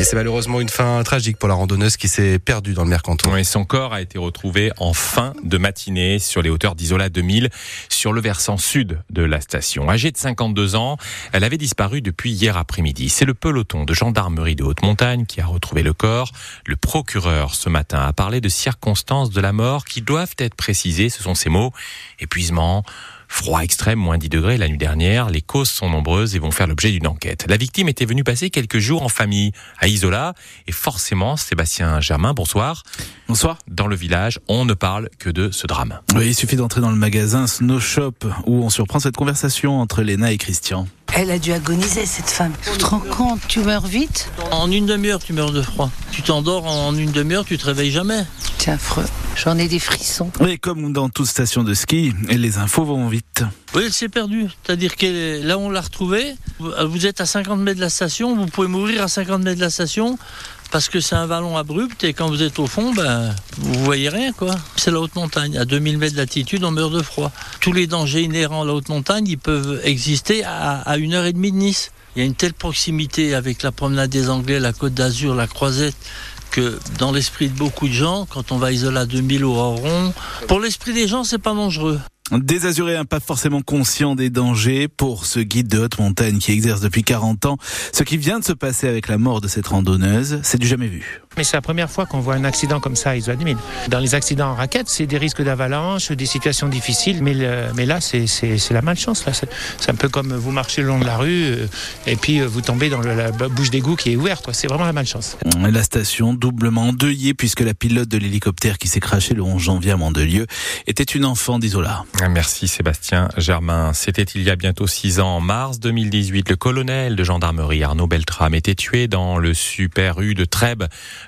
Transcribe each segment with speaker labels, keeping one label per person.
Speaker 1: Et c'est malheureusement une fin tragique pour la randonneuse qui s'est perdue dans le Mercantour.
Speaker 2: Oui, son corps a été retrouvé en fin de matinée sur les hauteurs d'Isola 2000, sur le versant sud de la station. Âgée de 52 ans, elle avait disparu depuis hier après-midi. C'est le peloton de gendarmerie de haute montagne qui a retrouvé le corps. Le procureur ce matin a parlé de circonstances de la mort qui doivent être précisées. Ce sont ces mots. Épuisement, Froid extrême, moins 10 degrés la nuit dernière. Les causes sont nombreuses et vont faire l'objet d'une enquête. La victime était venue passer quelques jours en famille à Isola. Et forcément, Sébastien Germain, bonsoir.
Speaker 3: Bonsoir.
Speaker 2: Dans le village, on ne parle que de ce drame.
Speaker 3: Oui, il suffit d'entrer dans le magasin Snow Shop où on surprend cette conversation entre Léna et Christian.
Speaker 4: Elle a dû agoniser, cette femme. Tu te rends compte, tu meurs vite?
Speaker 5: En une demi-heure, tu meurs de froid. Tu t'endors en une demi-heure, tu te réveilles jamais.
Speaker 4: C'est affreux. J'en ai des frissons.
Speaker 3: Et comme dans toute station de ski, les infos vont vite.
Speaker 5: Oui, elle s'est perdue. C'est-à-dire que là, on l'a retrouvée. Vous êtes à 50 mètres de la station. Vous pouvez mourir à 50 mètres de la station parce que c'est un vallon abrupt et quand vous êtes au fond, ben, vous voyez rien quoi. C'est la haute montagne. À 2000 mètres d'altitude, on meurt de froid. Tous les dangers inhérents à la haute montagne, ils peuvent exister à, à une heure et demie de Nice. Il y a une telle proximité avec la promenade des Anglais, la Côte d'Azur, la Croisette, que dans l'esprit de beaucoup de gens, quand on va isoler à 2000 au rond, pour l'esprit des gens, c'est pas dangereux.
Speaker 3: Des Azuréens pas forcément conscients des dangers pour ce guide de haute montagne qui exerce depuis 40 ans. Ce qui vient de se passer avec la mort de cette randonneuse, c'est du jamais vu.
Speaker 6: Mais c'est la première fois qu'on voit un accident comme ça à Isola 2000. Dans les accidents en raquette, c'est des risques d'avalanche, des situations difficiles, mais, le, mais là, c'est la malchance. C'est un peu comme vous marchez le long de la rue euh, et puis euh, vous tombez dans le, la bouche d'égout qui est ouverte. C'est vraiment la malchance.
Speaker 3: La station doublement endeuillée puisque la pilote de l'hélicoptère qui s'est craché le 11 janvier à Mandelieu était une enfant d'Isola.
Speaker 2: Merci Sébastien Germain. C'était il y a bientôt six ans, en mars 2018. Le colonel de gendarmerie Arnaud Beltrame était tué dans le Super U de Trèbes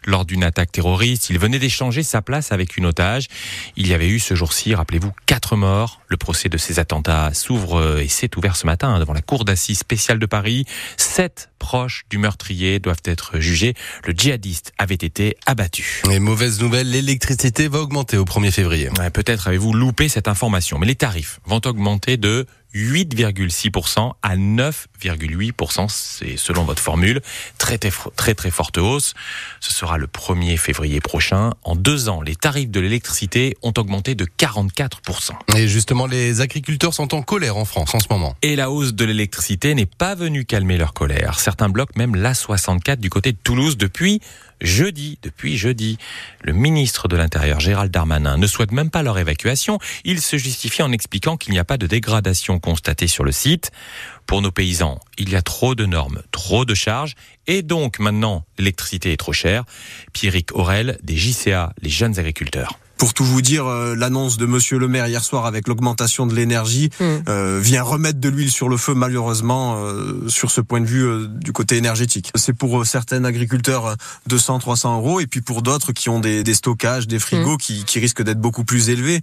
Speaker 2: lors d'une attaque terroriste. Il venait d'échanger sa place avec une otage. Il y avait eu ce jour-ci, rappelez-vous, quatre morts. Le procès de ces attentats s'ouvre et s'est ouvert ce matin devant la cour d'assises spéciale de Paris. Sept proches du meurtrier doivent être jugés. Le djihadiste avait été abattu.
Speaker 1: Et mauvaise nouvelle, l'électricité va augmenter au 1er février.
Speaker 2: Ouais, Peut-être avez-vous loupé cette information, mais les tarifs vont augmenter de 8,6% à 9,8%. C'est selon votre formule. Très, très, très, très forte hausse. Ce sera le 1er février prochain. En deux ans, les tarifs de l'électricité ont augmenté de 44%.
Speaker 1: Et justement, les agriculteurs sont en colère en France en ce moment.
Speaker 2: Et la hausse de l'électricité n'est pas venue calmer leur colère. Certains bloquent même l'A64 du côté de Toulouse depuis jeudi, depuis jeudi. Le ministre de l'Intérieur, Gérald Darmanin, ne souhaite même pas leur évacuation. Il se justifie en expliquant qu'il n'y a pas de dégradation constatée sur le site. Pour nos paysans, il y a trop de normes, trop de charges, et donc maintenant, l'électricité est trop chère. Pierrick Aurel, des JCA, les jeunes agriculteurs.
Speaker 7: Pour tout vous dire, euh, l'annonce de Monsieur le Maire hier soir avec l'augmentation de l'énergie euh, vient remettre de l'huile sur le feu malheureusement euh, sur ce point de vue euh, du côté énergétique. C'est pour euh, certains agriculteurs euh, 200, 300 euros et puis pour d'autres qui ont des, des stockages, des frigos qui, qui risquent d'être beaucoup plus élevés.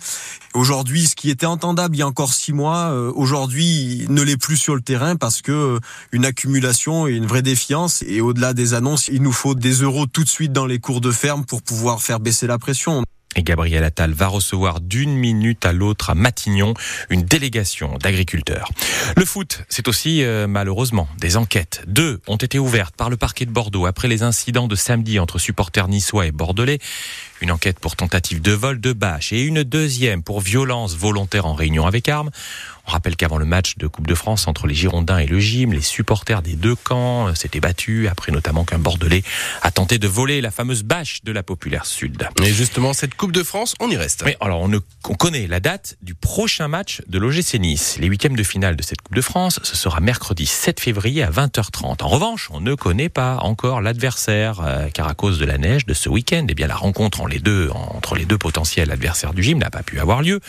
Speaker 7: Aujourd'hui, ce qui était entendable il y a encore six mois, euh, aujourd'hui ne l'est plus sur le terrain parce que une accumulation et une vraie défiance et au-delà des annonces, il nous faut des euros tout de suite dans les cours de ferme pour pouvoir faire baisser la pression.
Speaker 2: Et Gabriel Attal va recevoir d'une minute à l'autre à Matignon une délégation d'agriculteurs. Le foot, c'est aussi euh, malheureusement des enquêtes. Deux ont été ouvertes par le parquet de Bordeaux après les incidents de samedi entre supporters niçois et bordelais. Une enquête pour tentative de vol de bâche et une deuxième pour violence volontaire en réunion avec armes. On rappelle qu'avant le match de Coupe de France entre les Girondins et le Gym, les supporters des deux camps euh, s'étaient battus après notamment qu'un Bordelais a tenté de voler la fameuse bâche de la Populaire Sud.
Speaker 1: Et justement, cette Coupe de France, on y reste.
Speaker 2: Oui, alors on, ne- on connaît la date du prochain match de l'OGC Nice. Les huitièmes de finale de cette Coupe de France, ce sera mercredi 7 février à 20h30. En revanche, on ne connaît pas encore l'adversaire, euh, car à cause de la neige de ce week-end, eh bien la rencontre en les deux, entre les deux potentiels adversaires du gym n'a pas pu avoir lieu.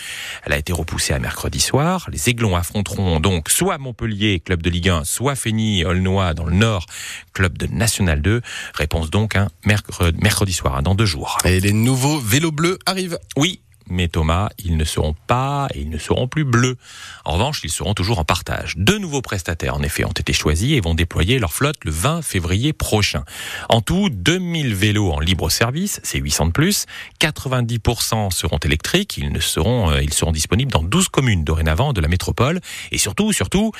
Speaker 2: Elle a été repoussée à mercredi soir. Les Aiglons affronteront donc soit Montpellier, club de Ligue 1, soit Fény, Aulnois dans le Nord, club de National 2. Réponse donc mercredi, mercredi soir, hein, dans deux jours.
Speaker 1: Et les nouveaux vélos bleus arrivent.
Speaker 2: Oui, mais Thomas, ils ne seront pas et ils ne seront plus bleus. En revanche, ils seront toujours en partage. Deux nouveaux prestataires, en effet, ont été choisis et vont déployer leur flotte le 20 février prochain. En tout, 2000 vélos en libre service, c'est 800 de plus. 90% seront électriques. Ils ne seront, euh, ils seront disponibles dans 12 communes dorénavant de la métropole. Et surtout, surtout,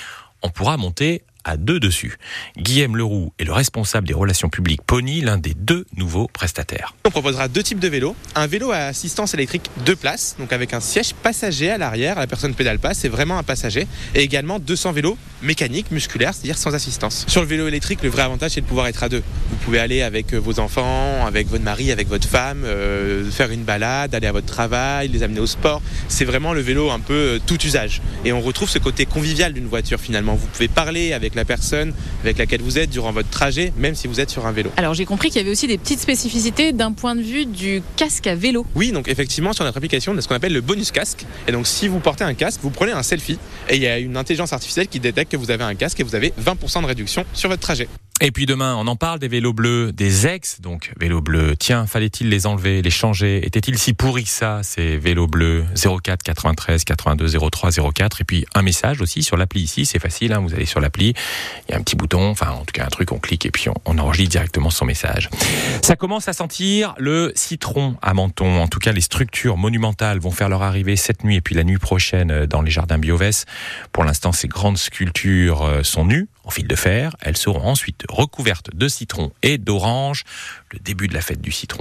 Speaker 2: on pourra monter à deux dessus. Guillaume Leroux est le responsable des relations publiques Pony, l'un des deux nouveaux prestataires.
Speaker 8: On proposera deux types de vélos. Un vélo à assistance électrique deux places, donc avec un siège passager à l'arrière, la personne pédale pas, c'est vraiment un passager. Et également 200 vélos mécaniques, musculaires, c'est-à-dire sans assistance. Sur le vélo électrique, le vrai avantage c'est de pouvoir être à deux. Vous pouvez aller avec vos enfants, avec votre mari, avec votre femme, euh, faire une balade, aller à votre travail, les amener au sport. C'est vraiment le vélo un peu euh, tout usage. Et on retrouve ce côté convivial d'une voiture finalement. Vous pouvez parler avec la personne avec laquelle vous êtes durant votre trajet, même si vous êtes sur un vélo.
Speaker 9: Alors j'ai compris qu'il y avait aussi des petites spécificités d'un point de vue du casque à vélo.
Speaker 8: Oui, donc effectivement sur notre application, on a ce qu'on appelle le bonus casque. Et donc si vous portez un casque, vous prenez un selfie et il y a une intelligence artificielle qui détecte que vous avez un casque et vous avez 20% de réduction sur votre trajet.
Speaker 2: Et puis demain, on en parle des vélos bleus, des ex, donc vélos bleus. Tiens, fallait-il les enlever, les changer? Était-il si pourri que ça, ces vélos bleus? 04 93 82 03 04 Et puis un message aussi sur l'appli ici, c'est facile, hein, vous allez sur l'appli, il y a un petit bouton, enfin en tout cas un truc, on clique et puis on, on enregistre directement son message. Ça commence à sentir le citron à Menton. En tout cas, les structures monumentales vont faire leur arrivée cette nuit et puis la nuit prochaine euh, dans les jardins Biovès. Pour l'instant, ces grandes sculptures euh, sont nues en fil de fer. Elles seront ensuite recouvertes de citron et d'orange. Le début de la fête du citron